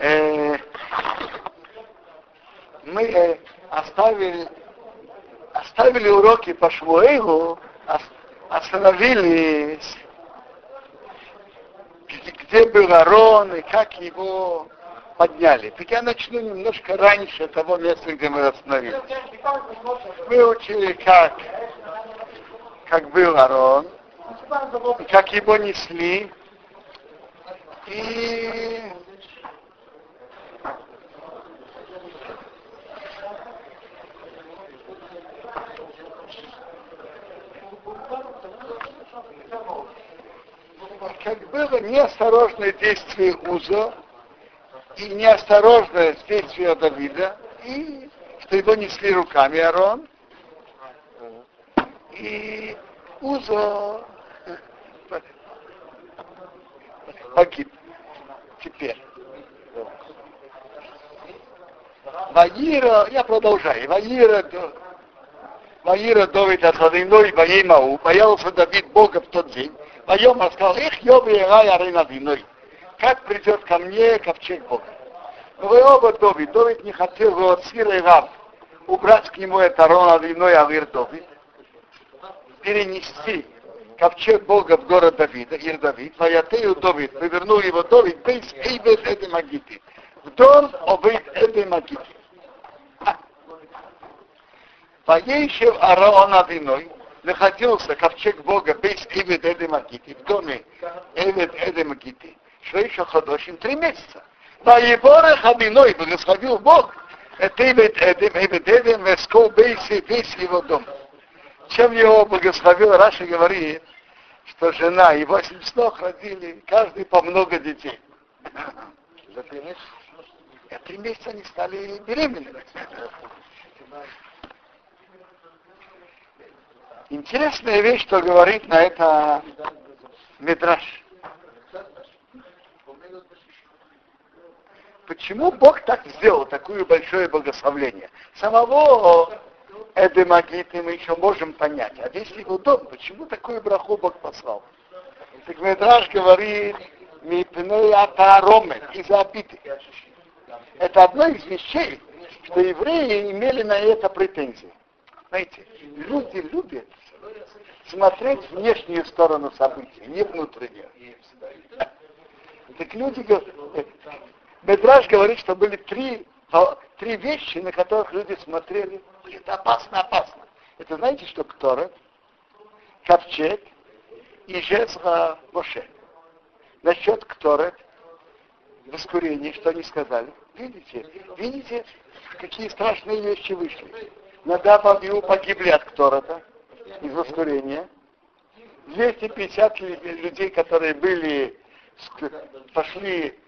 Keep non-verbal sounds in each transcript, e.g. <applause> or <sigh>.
э, мы э, оставили, оставили уроки по Шмуэлу, остановились, где, где был Арон и как его подняли. Так я начну немножко раньше того места, где мы остановились. Мы учили, как, как был Арон, как его несли, и как было неосторожное действие Уза и неосторожное действие Давида, и что его несли руками Арон, и Узо погиб. Теперь. Ваира, я продолжаю. Ваира, Ваира Довид от Вадиной, Ваимау, боялся Давид Бога в тот день. Ваем сказал, их Йоби Рай Арина Виной. Как придет ко мне ковчег Бога? Но вы оба Довид, Довид не хотел его от Сира и Раб убрать к нему это Рона Виной Авир Довид, перенести ковчег Бога в город Давида, Ир Давид, Ваятею Давид, повернул его Давид, бейс Эйбет Эдэ Магити, в дом Обейт Эдэ Магити. Поещев Араон Авиной, находился ковчег Бога бейс Эйбет Эдэ Магити, в доме Эйбет Эдэ Магити, Швейша Ходошин, три месяца. Воеборах Авиной, благословил Бог, это Эйбет Эдем, Эйбет Эдем, Вескол Бейс, весь его дом чем его благословил, Раша говорит, что жена и восемь снов родили, каждый по много детей. За три месяца? Три месяца они стали беременными. Интересная вещь, что говорит на это Медраш. Почему Бог так сделал, такое большое благословление? Самого Эдемагиты мы еще можем понять. А весь его дом, почему такой браху Бог послал? Так Медраж говорит, Мипней Атаромен, из-за обиды. Это одно из вещей, что евреи имели на это претензии. Знаете, люди любят смотреть внешнюю сторону событий, не внутреннюю. Так люди, Медраж говорит, что были три три вещи, на которых люди смотрели, это опасно, опасно. Это знаете, что Ктора, Ковчег и Жезра Моше. Насчет Ктора, воскурения, что они сказали. Видите, видите, какие страшные вещи вышли. Надав Абиу погибли от Кторота из воскурения. 250 людей, которые были, пошли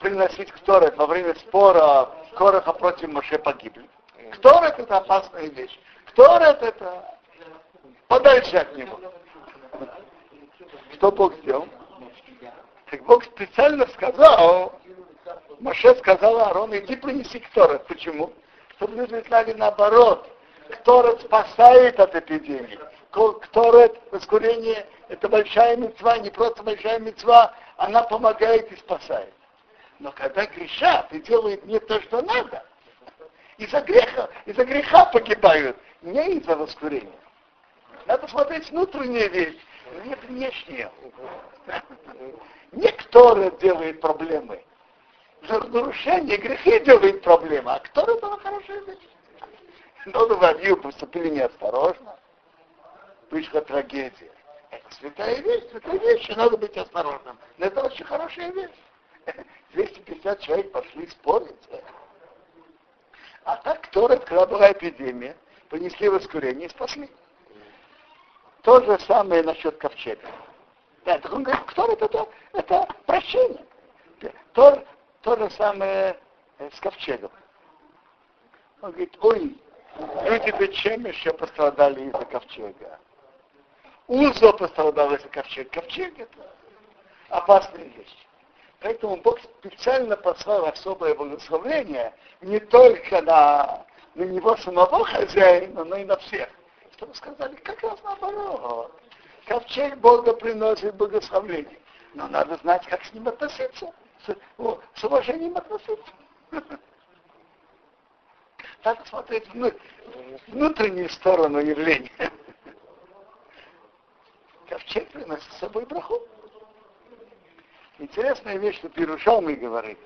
приносить Кторет во время спора Короха против Моше погибли. Кторет это опасная вещь. Кторет это подальше от него. Что Бог сделал? Так Бог специально сказал, Моше сказал Аарону, иди принеси Кторет. Почему? Люди знали наоборот. Кторет спасает от эпидемии. Кторет, воскурение, это большая мецва, не просто большая мецва, она помогает и спасает. Но когда грешат и делают не то, что надо, из-за греха, из-за греха погибают, не из-за воскурения. Надо смотреть внутреннюю вещь, не внешнюю. Не кто делает проблемы. Нарушение грехи делает проблемы, а кто это хорошая вещь. В поступили неосторожно. Вышла трагедия. Это святая вещь, святая вещь, надо быть осторожным. Но это очень хорошая вещь. 250 человек пошли спорить. А так, кто когда была эпидемия, принесли воскурение и спасли. То же самое насчет ковчега. Да, так он говорит, кто это, это, это прощение. То, то же самое э, с ковчегом. Он говорит, ой, люди Бечем еще пострадали из-за ковчега. Узо пострадал из-за ковчега. Ковчег это опасная вещь. Поэтому Бог специально послал особое благословение не только на, на него самого хозяина, но и на всех. Чтобы сказали, как раз наоборот. Ковчег Бога приносит благословение. Но надо знать, как с ним относиться. С, о, с уважением относиться. Надо <laughs> смотреть внутреннюю сторону явления. <laughs> Ковчег приносит с собой браху. Интересная вещь, что Пирушалмы говорит.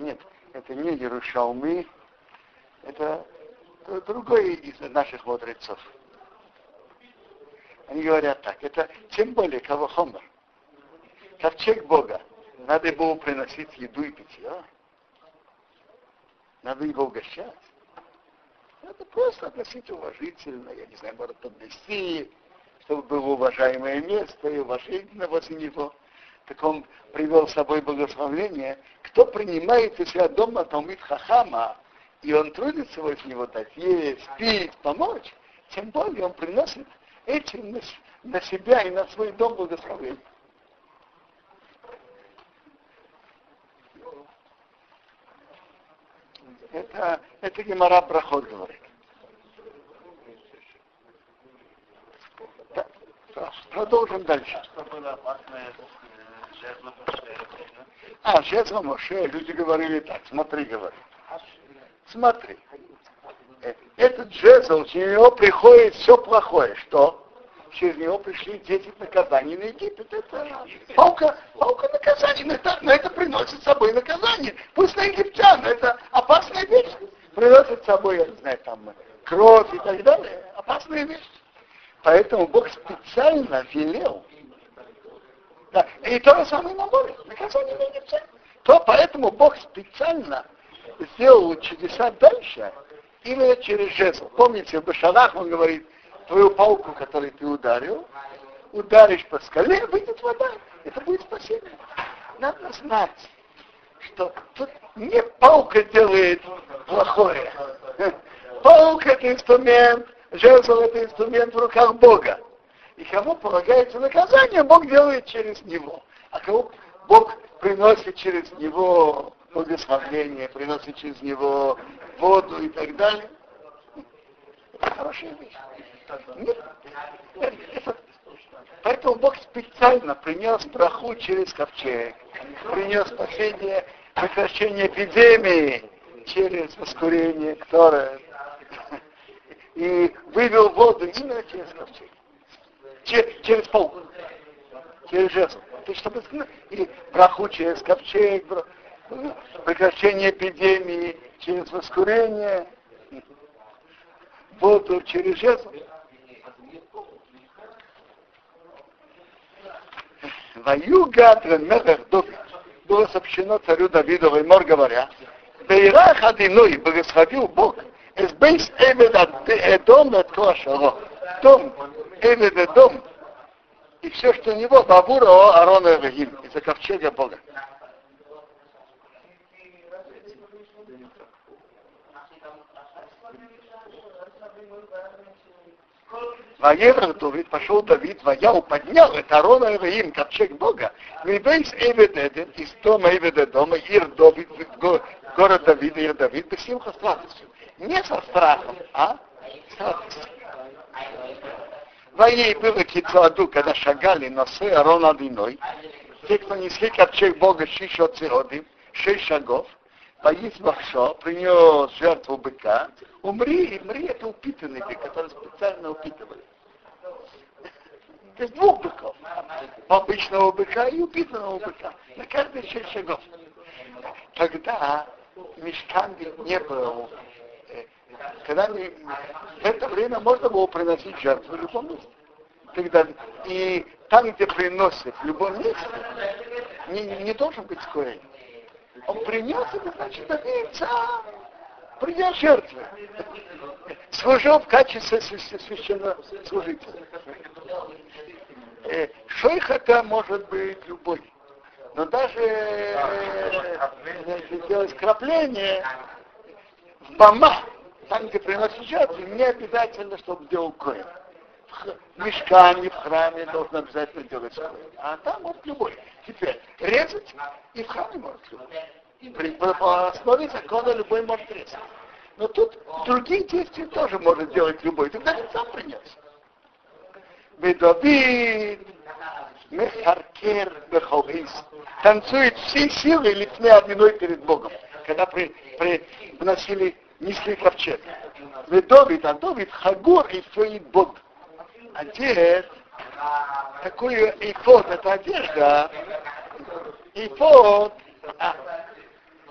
Нет, это не Ярушалмы, это другой из наших мудрецов. Они говорят так, это тем более кого хомер. Ковчег Бога. Надо ему приносить еду и питье. Надо его угощать. Надо просто относить уважительно, я не знаю, может поднести, чтобы было уважаемое место и уважительно возле него. Так он привел с собой благословение. Кто принимает у себя дома Талмит Хахама, и он трудится возле него дать есть, пить, помочь, тем более он приносит этим на, на себя и на свой дом благословение. Это, это Гемара Брахот говорит. Да, продолжим дальше. А, жезл Моше, люди говорили так, смотри, говори. Смотри, этот жезл, через него приходит все плохое. Что? Через него пришли 10 наказаний на Египет. Это палка, палка наказаний. Но это, но это приносит с собой наказание. Пусть на египтян, это опасная вещь. Приносит с собой, я не знаю, там, кровь и так далее. Опасная вещь. Поэтому Бог специально велел. Да, и то же самое на море. Наказание на египтян. То поэтому Бог специально сделал чудеса дальше, именно через жезл. Помните, в Башалах он говорит, твою палку, которой ты ударил, ударишь по скале, выйдет вода. Это будет спасение. Надо знать, что тут не палка делает плохое. Палка это инструмент, жезл это инструмент в руках Бога. И кому полагается наказание, Бог делает через него. А кому Бог приносит через него благословение, приносит через него воду и так далее. Хорошая вещь. Поэтому Бог специально принес браху через ковчег, принес спасение, прекращение эпидемии через воскурение, которое <laughs> и вывел воду именно через ковчег. Через, через пол. Через жезл. То есть, чтобы и браху через ковчег, прекращение эпидемии через воскурение, воду через жезл. Ваюга Мелех Давид. Было сообщено царю Давиду Ваймор говоря, Бейрах Адиной благословил Бог, из бейс Эвед Эдом от Клашаро. Дом, Эвед Эдом, и все, что у него, Бабура Арона Вагим, из-за ковчега Бога. Воевер Давид, пошел Давид, воял, поднял это Арона Эваим, ковчег Бога, Вибейс Эведеден, из дома Эведедома, Ир Давид, город Давида, Ир Давид, без симха с. Не со страхом, а с радостью. Воей было кицуаду, когда шагали носы Арона Диной, те, кто несли ковчег Бога Шишот Цеодим, шесть шагов, поесть махшо, принес жертву быка, умри, умри, это упитанный бык, который специально упитывали. То есть двух быков. Обычного быка и упитанного быка. На каждые шесть шагов. Тогда мешкан не был. Э, когда в это время можно было приносить жертву в любом месте. Когда, и там, где приносят в любом месте, не, не должен быть скорее. Он принес это, значит, добиться, принес жертвы. Служил в качестве священнослужителя. Э, шейх это может быть любой. Но даже если делать крапление в мама, там, где приносит не обязательно, чтобы делал коин. В мешкане, в храме должен обязательно делать коин. А там может любой. Теперь резать и в храме может любой. При, по основе закона любой может резать. Но тут другие действия тоже может делать любой. Тогда он сам принес. Бедовид, Мехаркер, Беховис. Танцует все силы лифны одной перед Богом. Когда при, при, вносили, несли ковчег. Ведовид, а Хагур и Фейбод. Одет такую ифот, это одежда, ифот, а,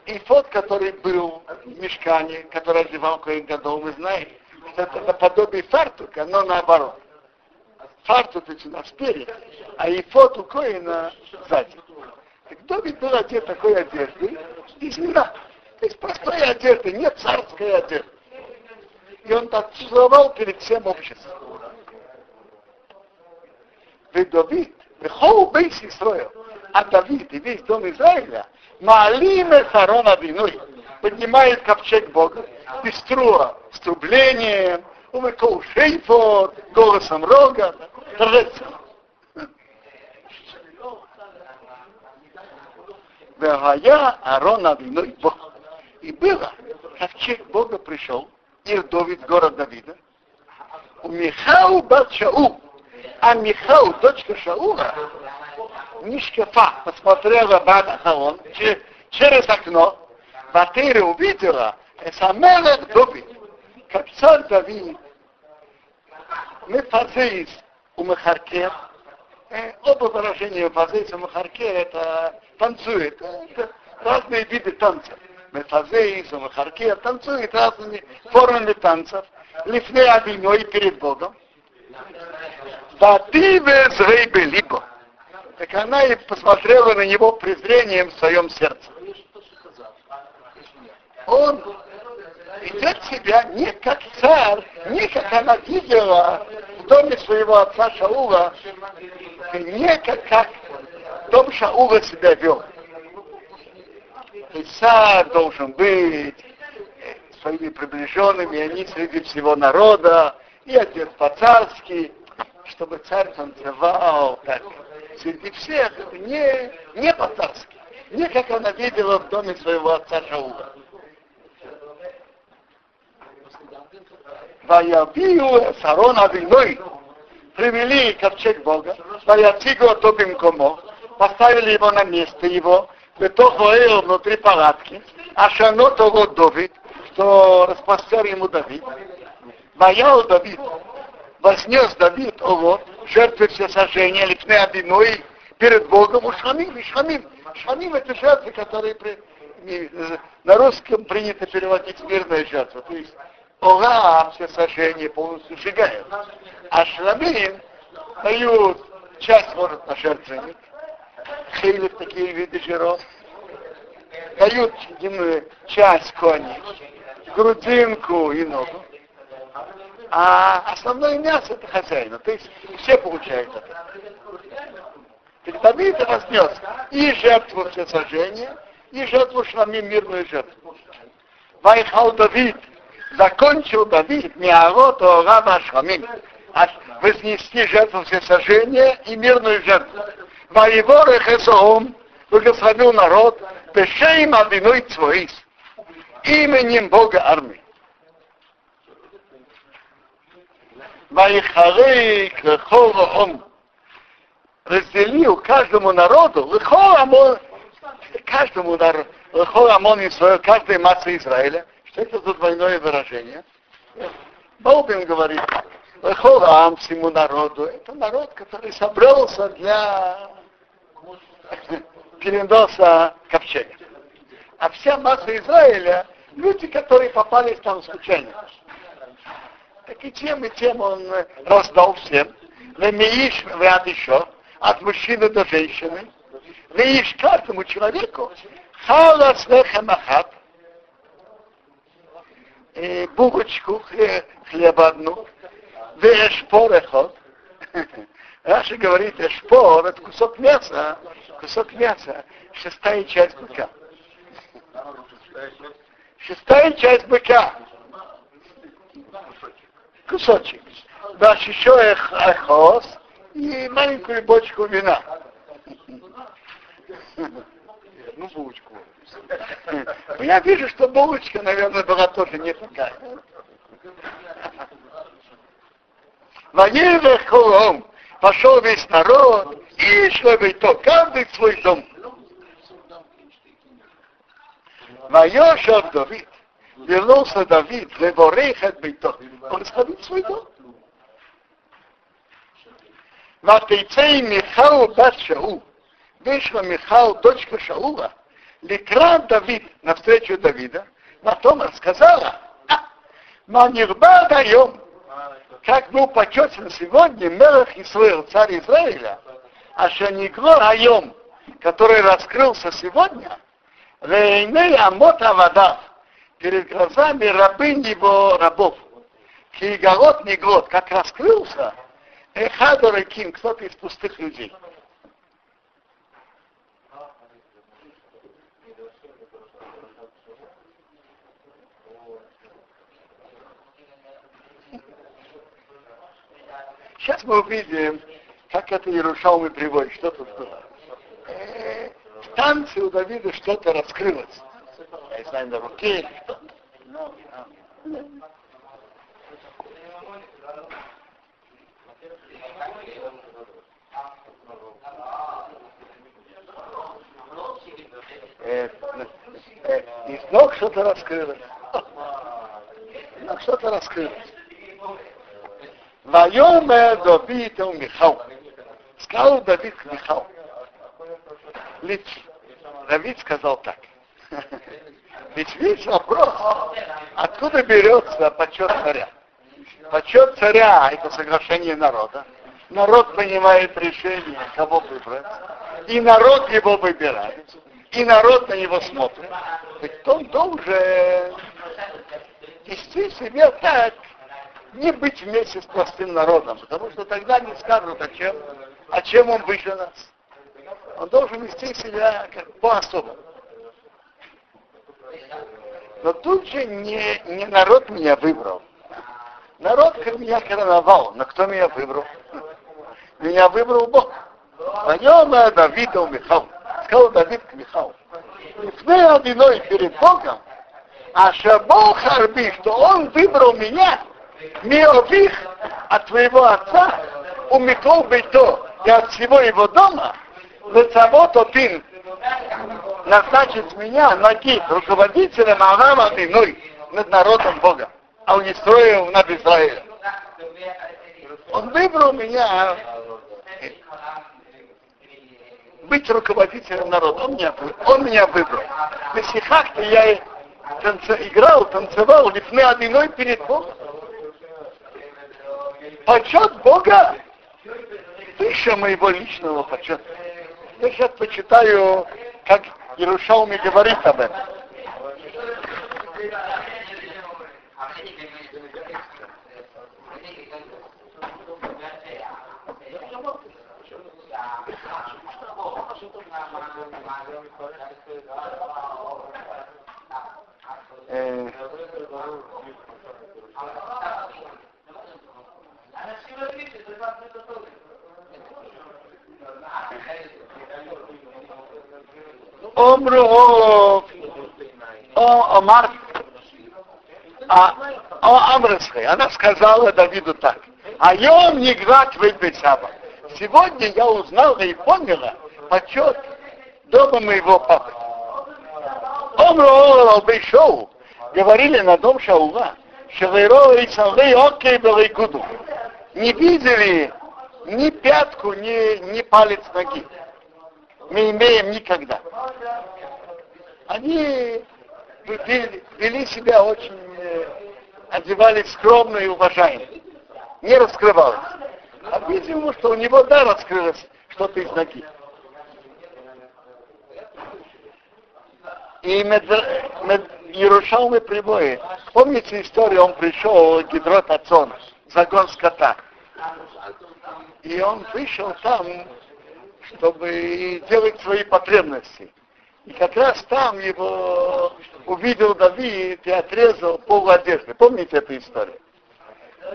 ифот, который был в мешкане, который одевал Коин Гадол, мы знаем, это наподобие фартука, но наоборот. Фартук начинал спереди, а ифот у Коина сзади. Так Давид был одет такой одеждой из вина. То есть простая одежда, не царская одежда. И он так целовал перед всем обществом. ודוד, וכל בייס ישראל, а Давид и весь дом Израиля, Маалим Харон Авиной, поднимает ковчег Бога, пеструа с трублением, умыкол шейфот, голосом рога, торжественно. Вегая Арон Авиной Бог. И было, ковчег Бога пришел, и Давид, город Давида, у Михау Батшау, а Михау, дочка Шаула, Мишкефа, посмотрела Бад Ахарон через окно, Ватыра увидела, Эсамелех Давид, как царь Давид, Мефазеис у Махаркер, оба выражения Мефазеис у Махаркер, это танцует, это разные виды танцев. Мефазеис у Махаркер танцует разными формами танцев, лифней обвиной перед Богом. Либо. Так она и посмотрела на него презрением в своем сердце. Он ведет себя не как царь, не как она видела в доме своего отца Шаула, не как, как дом Шаула себя вел. И царь должен быть своими приближенными, они среди всего народа, и одет по-царски, чтобы царь танцевал так среди всех, не, не по-царски, не как она видела в доме своего отца Шаула. Ваябию Сарон Авиной привели ковчег Бога, Ваяцигу Тобим Комо, поставили его на место его, Бетохоэл внутри палатки, а Шано того Давид, что распростер ему Давид. Ваял Давид, вознес Давид Ого, жертвы все сожжения, лифны одиной перед Богом, у Шамим, и Шамим. Шамим это жертвы, которые при, не, на русском принято переводить мирная жертва. То есть Ога все сожжения полностью сжигают. А Шамим дают часть может на жертвенник, хейлев такие виды жиров, дают ему часть кони, грудинку и ногу, а основное мясо это хозяина. То есть все получают это. Так Давид разнес и жертву всесожжения, и жертву шламим, мирную жертву. Вайхал Давид, закончил Давид Миарот Орава Шламим, вознести жертву всесожжения и мирную жертву. Воевор Хесоом благословил народ, Пешеим Адиной Цвоис, именем Бога армии. Вайхарей Лехол разделил каждому народу, Лехол Амон, каждому народу, Лехол Амон Исраил, каждой массы Израиля. Что это за двойное выражение? Болбин говорит, Лехол Ам всему народу. Это народ, который собрался для переноса ковчега. А вся масса Израиля, люди, которые попались там случайно. Так и тем, и тем он раздал всем. Вемеиш вряд еще, от мужчины до женщины. Веиш каждому человеку халас лехамахат, булочку хлеба одну, вешпор эхот. <laughs> Раши говорит, эшпор, это кусок мяса, кусок мяса, шестая часть быка. Шестая часть быка кусочек. Дашь еще эхос и маленькую бочку вина. Ну, булочку. Я вижу, что булочка, наверное, была тоже не такая. Воевых колом пошел весь народ, и бы то, каждый в свой дом. Воешав Давид, вернулся Давид, леворейхат бейто. Он сходил в свой дом. Ватейцей Михау бат Шау. Вышла Михау, дочка Шаула, Ликрат Давид, навстречу Давида, потом рассказала, Манирба даем, как был почетен сегодня Мелах Исраил, царь Израиля, а Шанигло Айом, который раскрылся сегодня, Рейней Амот Авадав, перед глазами рабынь его рабов. Кигалот не год, как раскрылся, Эхадор Ким, кто-то из пустых людей. Сейчас мы увидим, как это Иерушалмы приводит, что тут было. Э, в танце у Давида что-то раскрылось. Я знаю, на руке или что-то. Э, э, из ног что-то раскрылось. Ног что-то раскрылось. Вайоме Давид у Михал. Сказал Давид к Михал. Давид сказал так. Ведь весь вопрос, откуда берется почет царя? Почет царя – это соглашение народа. Народ принимает решение, кого выбрать. И народ его выбирает. И народ на него смотрит. Ведь он должен вести себя так, не быть вместе с простым народом, потому что тогда не скажут, о чем, о чем он выше нас. Он должен вести себя как по-особому. Но тут же не, не народ меня выбрал. Народ меня короновал, но кто меня выбрал? <laughs> Меня выбрал Бог. Понем Давида у Михал. Сказал Давид к Михалу. Лифней одиной перед Богом, а Шабол Харби, что он выбрал меня, Миових от твоего отца, у Микол Бейто и от всего его дома, Лецавот один назначить меня ноги руководителем Авраама иной над народом Бога, а он не строил над Израилем. Он выбрал меня быть руководителем народа. Он меня, он меня выбрал. На стихах-то я танце, играл, танцевал, лифны одиной перед Богом. Почет Бога выше моего личного почета. Я сейчас почитаю, как Иерушалми говорит об этом. Eh, Омру Омар а Амрысхай, она сказала Давиду так. А я не град Бесаба. Сегодня я узнала и поняла почет дома моего папы. Омру Албейшоу говорили на дом Шаула, и Салвей Окей Белайкуду. Не видели ни пятку, ни, ни палец ноги. Мы имеем никогда. Они вели, себя очень, э, одевались скромно и уважаемо. Не раскрывалось. А видимо, что у него, да, раскрылось что-то из ноги. И мед, мед, прямое. Помните историю, он пришел Гидрот Ацон, загон скота. И он вышел там, чтобы делать свои потребности. И как раз там его увидел Давид и отрезал пол одежды. Помните эту историю?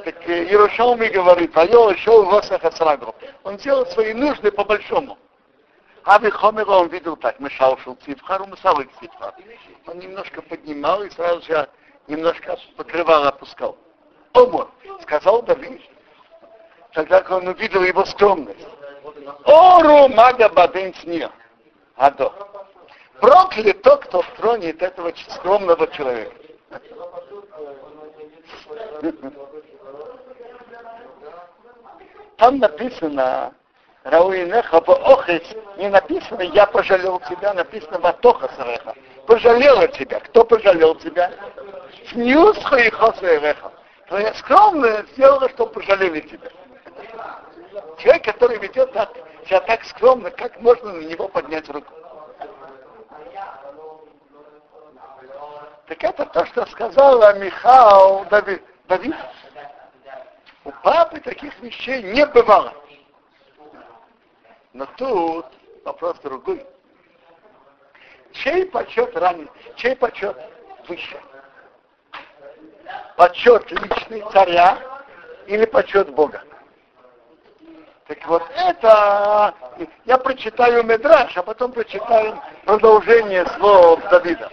Так Иерушалми говорит, а я шел в Он делал свои нужды по большому. Аби Хомера он видел так, мешал шел цифхар, он мешал цифхар. Он немножко поднимал и сразу же немножко покрывал, опускал. Омор, сказал Давид, тогда как он увидел его скромность. Ору мага баден. Адо. Проклят тот, кто тронет этого скромного человека. Там написано, Рауинеха Охес, не написано, я пожалел тебя, написано Ватоха Сареха. Пожалела тебя. Кто пожалел тебя? Снюсха и Хосаереха. Твоя скромная сделала, что пожалели тебя. Человек, который ведет себя так скромно, как можно на него поднять руку? Так это то, что сказала Михаил Давид. Давид. У папы таких вещей не бывало. Но тут вопрос другой. Чей почет ранее, чей почет выше? Почет личный царя или почет Бога? Так вот это, я прочитаю Медраш, а потом прочитаю продолжение слов Давида.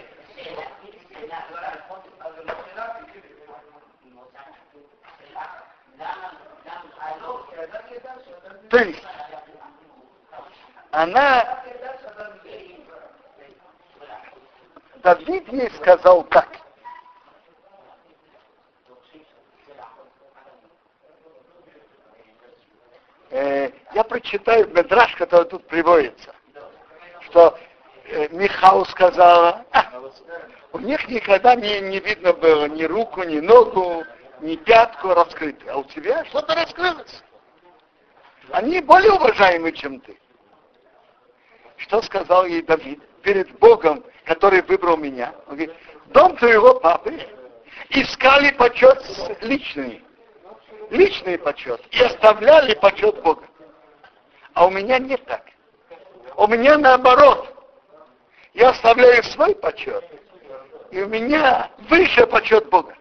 То есть, она, Давид ей сказал так. Э, я прочитаю Медраж, который тут приводится, что э, Михаил сказала, а, у них никогда не, не видно было ни руку, ни ногу, ни пятку раскрытой, а у тебя что-то раскрылось. Они более уважаемы, чем ты. Что сказал ей Давид перед Богом, который выбрал меня? Он говорит, дом твоего папы искали почет личный, личный почет, и оставляли почет Бога. А у меня не так. У меня наоборот. Я оставляю свой почет, и у меня выше почет Бога.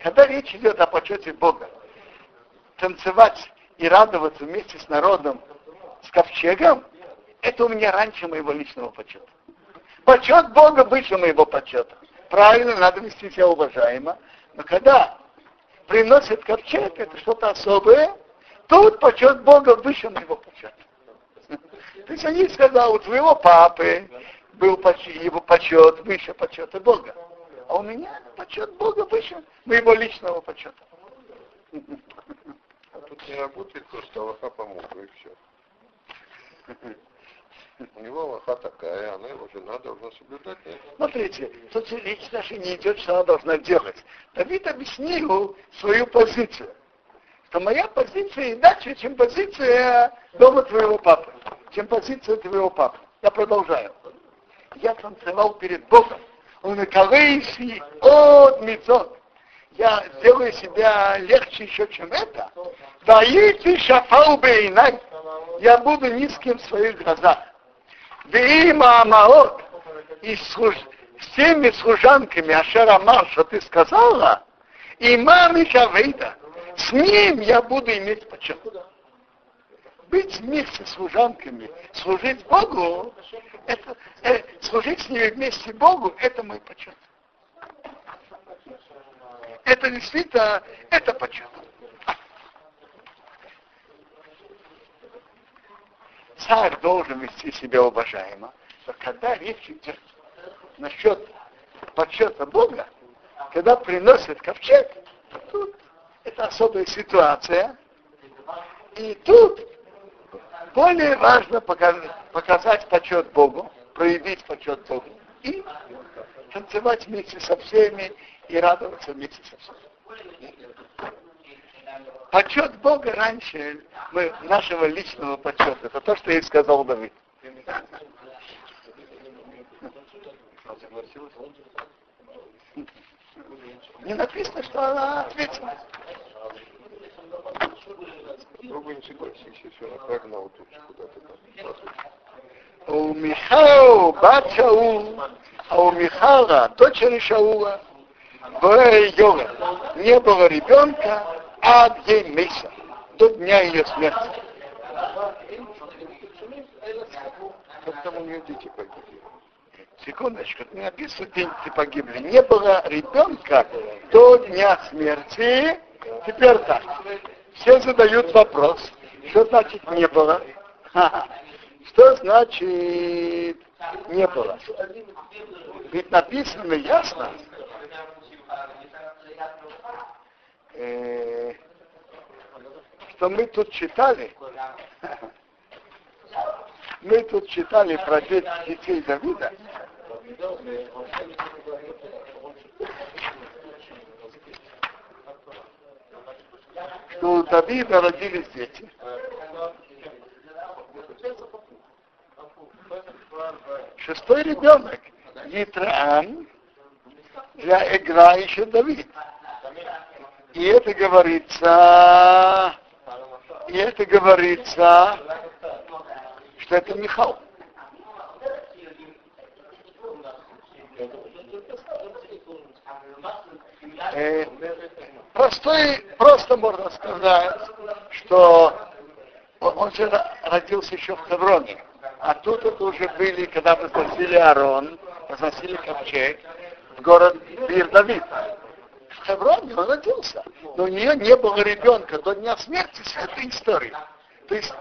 Когда речь идет о почете Бога, танцевать и радоваться вместе с народом, с ковчегом, это у меня раньше моего личного почета. Почет Бога выше моего почета. Правильно, надо вести себя уважаемо. Но когда приносит ковчег, это что-то особое, тут почет Бога выше моего почета. То есть они сказали, у твоего папы был его почет выше почета Бога. А у меня почет Бога выше моего личного почета. тут не работает то, что Аллаха помог, и все. У него Аллаха такая, она его жена должна соблюдать. Смотрите, тут речь даже не идет, что она должна делать. Давид объяснил свою позицию. Что моя позиция иначе, чем позиция дома твоего папы. Чем позиция твоего папы. Я продолжаю. Я танцевал перед Богом. Он и от мецот я сделаю себя легче еще, чем это, даите шафау бейнай, я буду низким в своих глазах. Вима Амаот, и служ... всеми служанками Ашера Мар, что ты сказала, и маме Шавейда, с ним я буду иметь почет. Быть вместе с служанками, служить Богу, это, э, служить с ними вместе Богу, это мой почет это действительно, это почет. Царь должен вести себя уважаемо, но когда речь идет насчет почета Бога, когда приносят ковчег, то тут это особая ситуация. И тут более важно показать, показать почет Богу, проявить почет Богу и танцевать вместе со всеми и радоваться вместе со всеми. Почет Бога раньше мы, нашего личного почета. Это то, что я сказал Давид. Не написано, что она ответила. Другой там. У Михаила, бат Шаул, а у Михала, дочери Шаула, в не было ребенка от ей месяца, до дня ее смерти. Секундочку, не написано, дети погибли. Не было ребенка до дня смерти. Теперь так. Все задают вопрос, что значит не было? Что значит не было? Ведь написано ясно, э, что мы тут читали, <laughs> мы тут читали про детей Давида, что у Давида родились дети. Шестой ребенок, Итраан, для играющего Давид. И это говорится, и это говорится, что это Михал. Э, простой, просто можно сказать, что он же родился еще в Хевроне. А тут это уже были, когда возносили Арон, возносили ковчег в город Бир Давид. Хевроне он родился. Но у нее не было ребенка до дня смерти с этой историей. То есть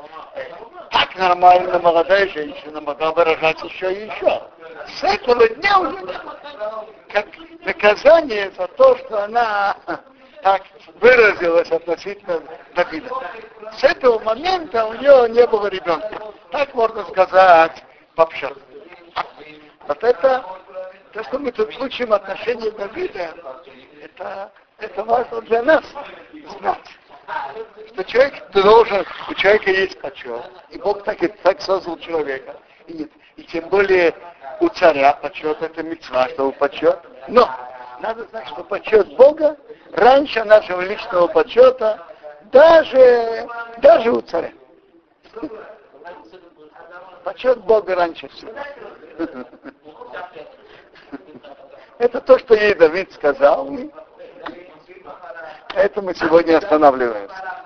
так нормально молодая женщина могла бы рожать еще и еще. С этого дня уже. Как наказание за то, что она так выразилась относительно Давида. С этого момента у нее не было ребенка. Так можно сказать вообще. Вот это, то, что мы тут учим отношения Давида, это, это важно для нас знать. Что человек должен, у человека есть почет. И Бог так, и так создал человека. И, и тем более у царя почет это мецва, что почет. Но надо знать, что почет Бога раньше нашего личного почета, даже, даже у царя. Почет Бога раньше всего. <laughs> Это то, что ей Давид сказал. Это мы сегодня останавливаемся.